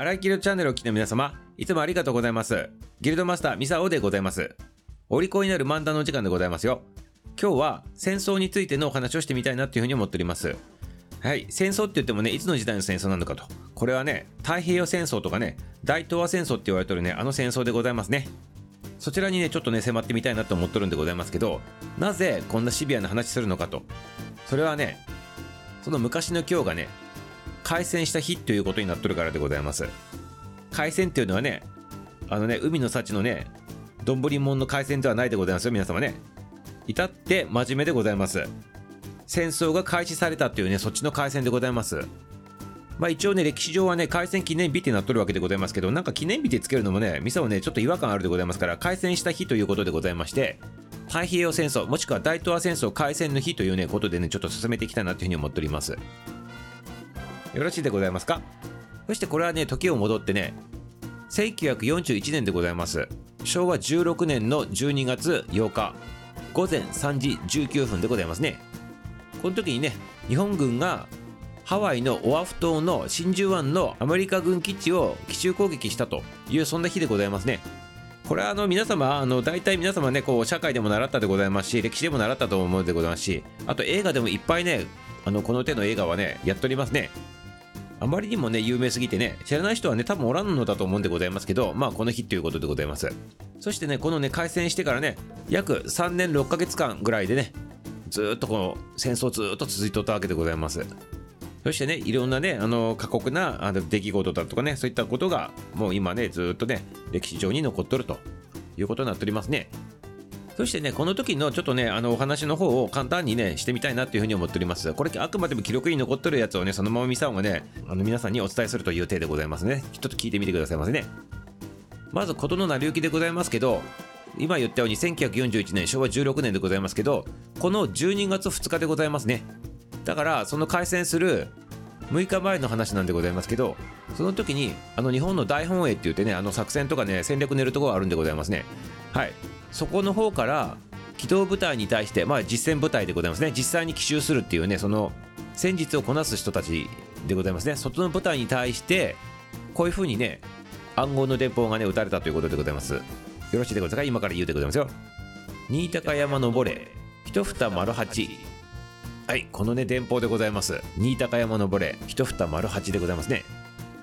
荒井ギルドチャンネルを聞きの皆様、いつもありがとうございます。ギルドマスターミサオでございます。お利口になる漫談のお時間でございますよ。今日は戦争についてのお話をしてみたいなというふうに思っております。はい、戦争って言ってもね、いつの時代の戦争なのかと。これはね、太平洋戦争とかね、大東亜戦争って言われてるね、あの戦争でございますね。そちらにね、ちょっとね、迫ってみたいなと思ってるんでございますけど、なぜこんなシビアな話するのかと。それはね、その昔の今日がね、開戦した日ということになっとるからでございます。海戦っていうのはね、あのね、海の幸のね、丼もんの海戦ではないでございますよ、皆様ね。至って真面目でございます。戦争が開始されたっていうね、そっちの海戦でございます。まあ一応ね、歴史上はね、開戦記念日ってなっとるわけでございますけど、なんか記念日ってつけるのもね、ミサはね、ちょっと違和感あるでございますから、開戦した日ということでございまして、太平洋戦争、もしくは大東亜戦争開戦の日というね、ことでね、ちょっと進めていきたいなというふうに思っております。よろしいでございますか？そしてこれはね、時を戻ってね、1941年でございます。昭和16年の12月8日、午前3時19分でございますね。この時にね、日本軍がハワイのオアフ島の真珠湾のアメリカ軍基地を奇襲攻撃したというそんな日でございますね。これはあの皆様、あの大体皆様ね、こう社会でも習ったでございますし、歴史でも習ったと思うでございますし、あと映画でもいっぱいね、あのこの手の映画はね、やっておりますね。あまりにもね、有名すぎてね、知らない人はね、多分おらんのだと思うんでございますけど、まあこの日ということでございます。そしてね、このね、開戦してからね、約3年6ヶ月間ぐらいでね、ずっとこの戦争ずっと続いとったわけでございます。そしてね、いろんなね、あの過酷なあの出来事だとかね、そういったことが、もう今ね、ずっとね、歴史上に残っとるということになっておりますね。そしてね、この時のちょっとね、あのお話の方を簡単にね、してみたいなというふうに思っております。これ、あくまでも記録に残ってるやつをね、そのままミサオがね、あの皆さんにお伝えするという体でございますね。ちょっと聞いてみてくださいませね。まず、事の成り行きでございますけど、今言ったように1941年、昭和16年でございますけど、この12月2日でございますね。だから、その開戦する6日前の話なんでございますけど、その時に、あの日本の大本営って言ってね、あの作戦とかね、戦略練るところがあるんでございますね。はい。そこの方から、機動部隊に対して、まあ実戦部隊でございますね。実際に奇襲するっていうね、その戦術をこなす人たちでございますね。外の部隊に対して、こういうふうにね、暗号の電報がね、打たれたということでございます。よろしいでございますか？今から言うでございますよ。新高山登れ、一蓋丸八。はい、このね、電報でございます。新高山登れ、一蓋丸八でございますね。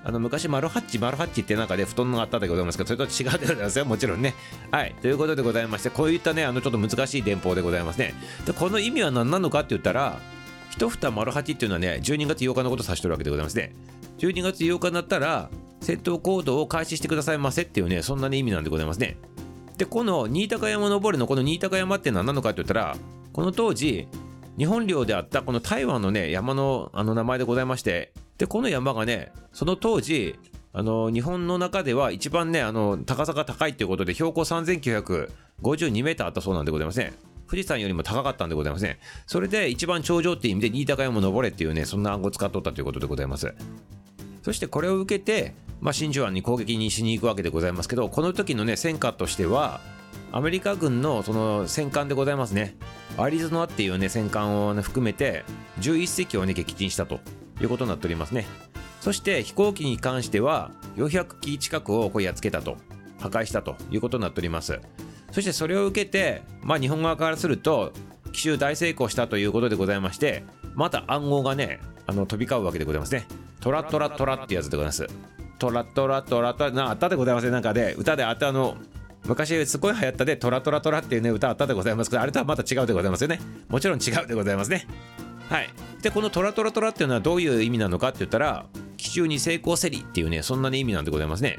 あの昔、マルハッチ、マルハッチって中で布団があったでございますけど、それと違うでございますよ、もちろんね。はい、ということでございまして、こういったね、あのちょっと難しい電報でございますね。でこの意味は何なのかって言ったら、一蓋丸八っていうのはね、12月8日のことを指してるわけでございますね。12月8日になったら、戦闘行動を開始してくださいませっていうね、そんな、ね、意味なんでございますね。で、この新高山登りのこの新高山って何なのかって言ったら、この当時、日本領であったこの台湾のね、山のあの名前でございまして、で、この山がね、その当時、あの、日本の中では一番ね、あの、高さが高いっていうことで、標高3952メーターあったそうなんでございますね。富士山よりも高かったんでございますね。それで一番頂上っていう意味で、新高山登れっていうね、そんな暗号を使っとったということでございます。そしてこれを受けて、まあ、真珠湾に攻撃にしに行くわけでございますけど、この時のね、戦果としては、アメリカ軍のその戦艦でございますね。アリゾナっていうね、戦艦を、ね、含めて、11隻をね、撃沈したということになっておりますね。そして飛行機に関しては、400機近くをこうやっつけたと、破壊したということになっております。そしてそれを受けて、まあ、日本側からすると、奇襲大成功したということでございまして、また暗号がね、あの飛び交うわけでございますね。トラトラトラってやつでございます。トラトラトラトラ、なあったでございますね。なんかで、歌であったあの、昔すごい流行ったで、トラトラトラっていうね、歌あったでございますけど、あれとはまた違うでございますよね。もちろん違うでございますね。はい。で、このトラトラトラっていうのはどういう意味なのかって言ったら、奇襲に成功せりっていうね、そんな、ね、意味なんでございますね。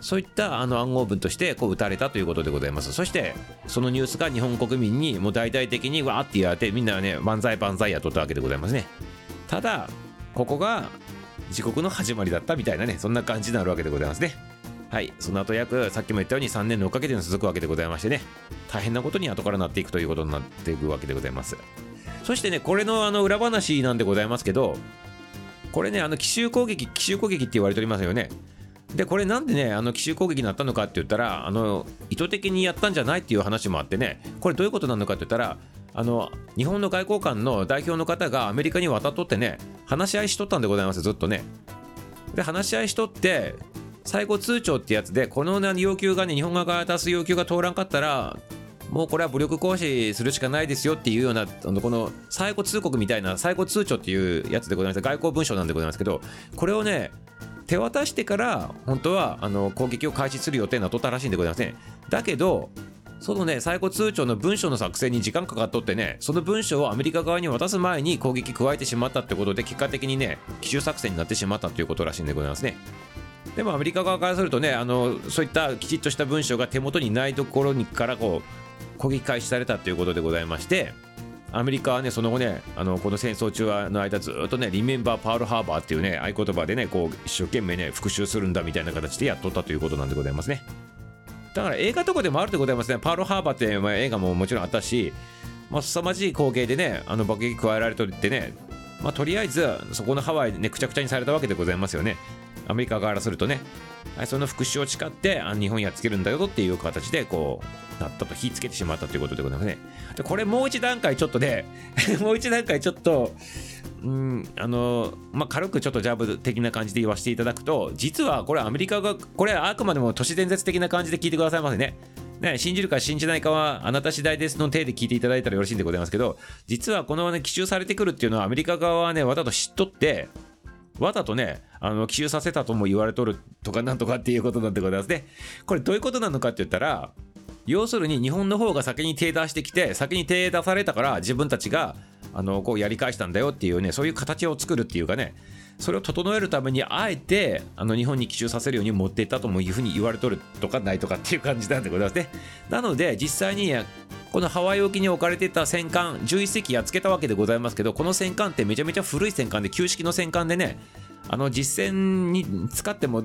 そういったあの暗号文としてこう打たれたということでございます。そして、そのニュースが日本国民にもう大々的にわーって言われて、みんなはね、万歳万歳やっとったわけでございますね。ただ、ここが自国の始まりだったみたいなね、そんな感じになるわけでございますね。はい、その後約、さっきも言ったように3年6ヶ月に続くわけでございましてね、大変なことに後からなっていくということになっていくわけでございます。そしてね、これのあの裏話なんでございますけど、これね、あの奇襲攻撃、奇襲攻撃って言われておりますよね。で、これなんでね、あの奇襲攻撃になったのかって言ったら、あの意図的にやったんじゃないっていう話もあってね、これどういうことなのかって言ったら、あの日本の外交官の代表の方がアメリカに渡っとってね、話し合いしとったんでございます、ずっとね。で話し合いしとって最後通帳ってやつでこの要求がね日本側から出す要求が通らんかったらもうこれは武力行使するしかないですよっていうようなあのこの最後通告みたいな最後通帳っていうやつでございます。外交文書なんでございますけどこれをね手渡してから本当はあの攻撃を開始する予定なとったらしいんでございません。だけどそのね最後通帳の文書の作成に時間かかっとってねその文書をアメリカ側に渡す前に攻撃加えてしまったってことで結果的にね奇襲作戦になってしまったということらしいんでございますね。でもアメリカ側からするとねあのそういったきちっとした文書が手元にないところにからこう攻撃開始されたということでございましてアメリカはねその後ねあのこの戦争中の間ずっとねリメンバーパールハーバーっていうね合言葉でねこう一生懸命ね復讐するんだみたいな形でやっとったということなんでございますね。だから映画とかでもあるでございますね。パールハーバーって、ま、映画ももちろんあったしまあ凄まじい光景でねあの爆撃加えられとってねまあとりあえずそこのハワイでねくちゃくちゃにされたわけでございますよね。アメリカ側からするとね。その復讐を誓ってあ日本やっつけるんだよっていう形でこうなったと火つけてしまったということでございますね。でこれもう一段階ちょっとで もう一段階ちょっとうんあのまあ、軽くちょっとジャブ的な感じで言わせていただくと実はこれアメリカがこれあくまでも都市伝説的な感じで聞いてくださいませね。ね、信じるか信じないかはあなた次第ですの体で聞いていただいたらよろしいんでございますけど実はこのね奇襲されてくるっていうのはアメリカ側はねわざと知っとってわざとね、あの、奇襲させたとも言われとるとかなんとかっていうことなんでございますね。これどういうことなのかって言ったら、要するに日本の方が先に手出してきて、先に手出されたから自分たちが、あの、こうやり返したんだよっていうね、そういう形を作るっていうかね、それを整えるためにあえてあの日本に奇襲させるように持っていったともいうふうに言われとるとかないとかっていう感じなんでございますね。なので実際にこのハワイ沖に置かれてた戦艦11隻やっつけたわけでございますけどこの戦艦ってめちゃめちゃ古い戦艦で旧式の戦艦でねあの実戦に使っても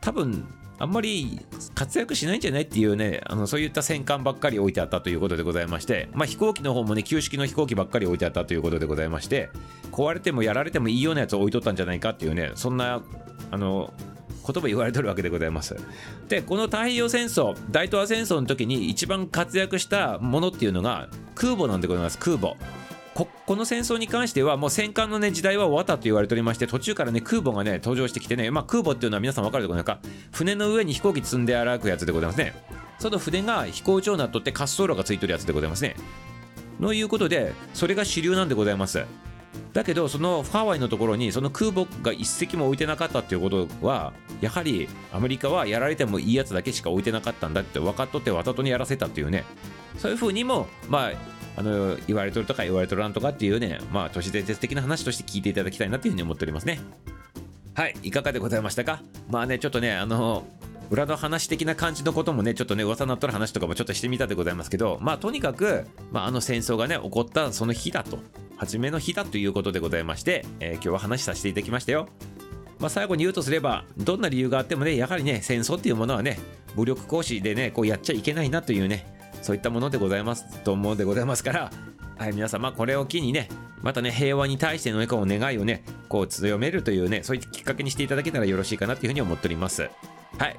多分あんまり活躍しないんじゃないっていうね、あのそういった戦艦ばっかり置いてあったということでございまして、まあ、飛行機の方もね、旧式の飛行機ばっかり置いてあったということでございまして、壊れてもやられてもいいようなやつを置いとったんじゃないかっていうね、そんな、あの、言葉言われてるわけでございます。で、この太平洋戦争、大東亜戦争の時に一番活躍したものっていうのが空母なんでございます、空母。ここの戦争に関してはもう戦艦の、ね、時代は終わったと言われておりまして途中からね空母がね登場してきてね、まあ、空母っていうのは皆さん分かるところか？船の上に飛行機積んで歩くやつでございますね。その船が飛行場になっとって滑走路がついてるやつでございますね。のいうことでそれが主流なんでございます。だけどそのハワイのところにその空母が一隻も置いてなかったっていうことはやはりアメリカはやられてもいいやつだけしか置いてなかったんだって分かっとってわざとにやらせたっていうね。そういうふうにもまああの言われとるとか言われとらんとかっていうねまあ都市伝説的な話として聞いていただきたいなっていうふうに思っておりますね。はいいかがでございましたか？まあねちょっとねあの裏の話的な感じのこともねちょっとね噂になっとる話とかもちょっとしてみたでございますけどまあとにかく、まあ、あの戦争がね起こったその日だと。初めの日だということでございまして、えー、今日は話させていただきましたよ。まあ、最後に言うとすればどんな理由があってもねやはりね戦争っていうものはね武力行使でねこうやっちゃいけないなというねそういったものでございますと思うでございますからはい皆様これを機にねまたね平和に対してのこう願いをねこう強めるというねそういったきっかけにしていただけたらよろしいかなというふうに思っております。はい。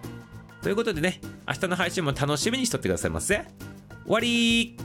ということでね明日の配信も楽しみにしとってくださいませ。終わり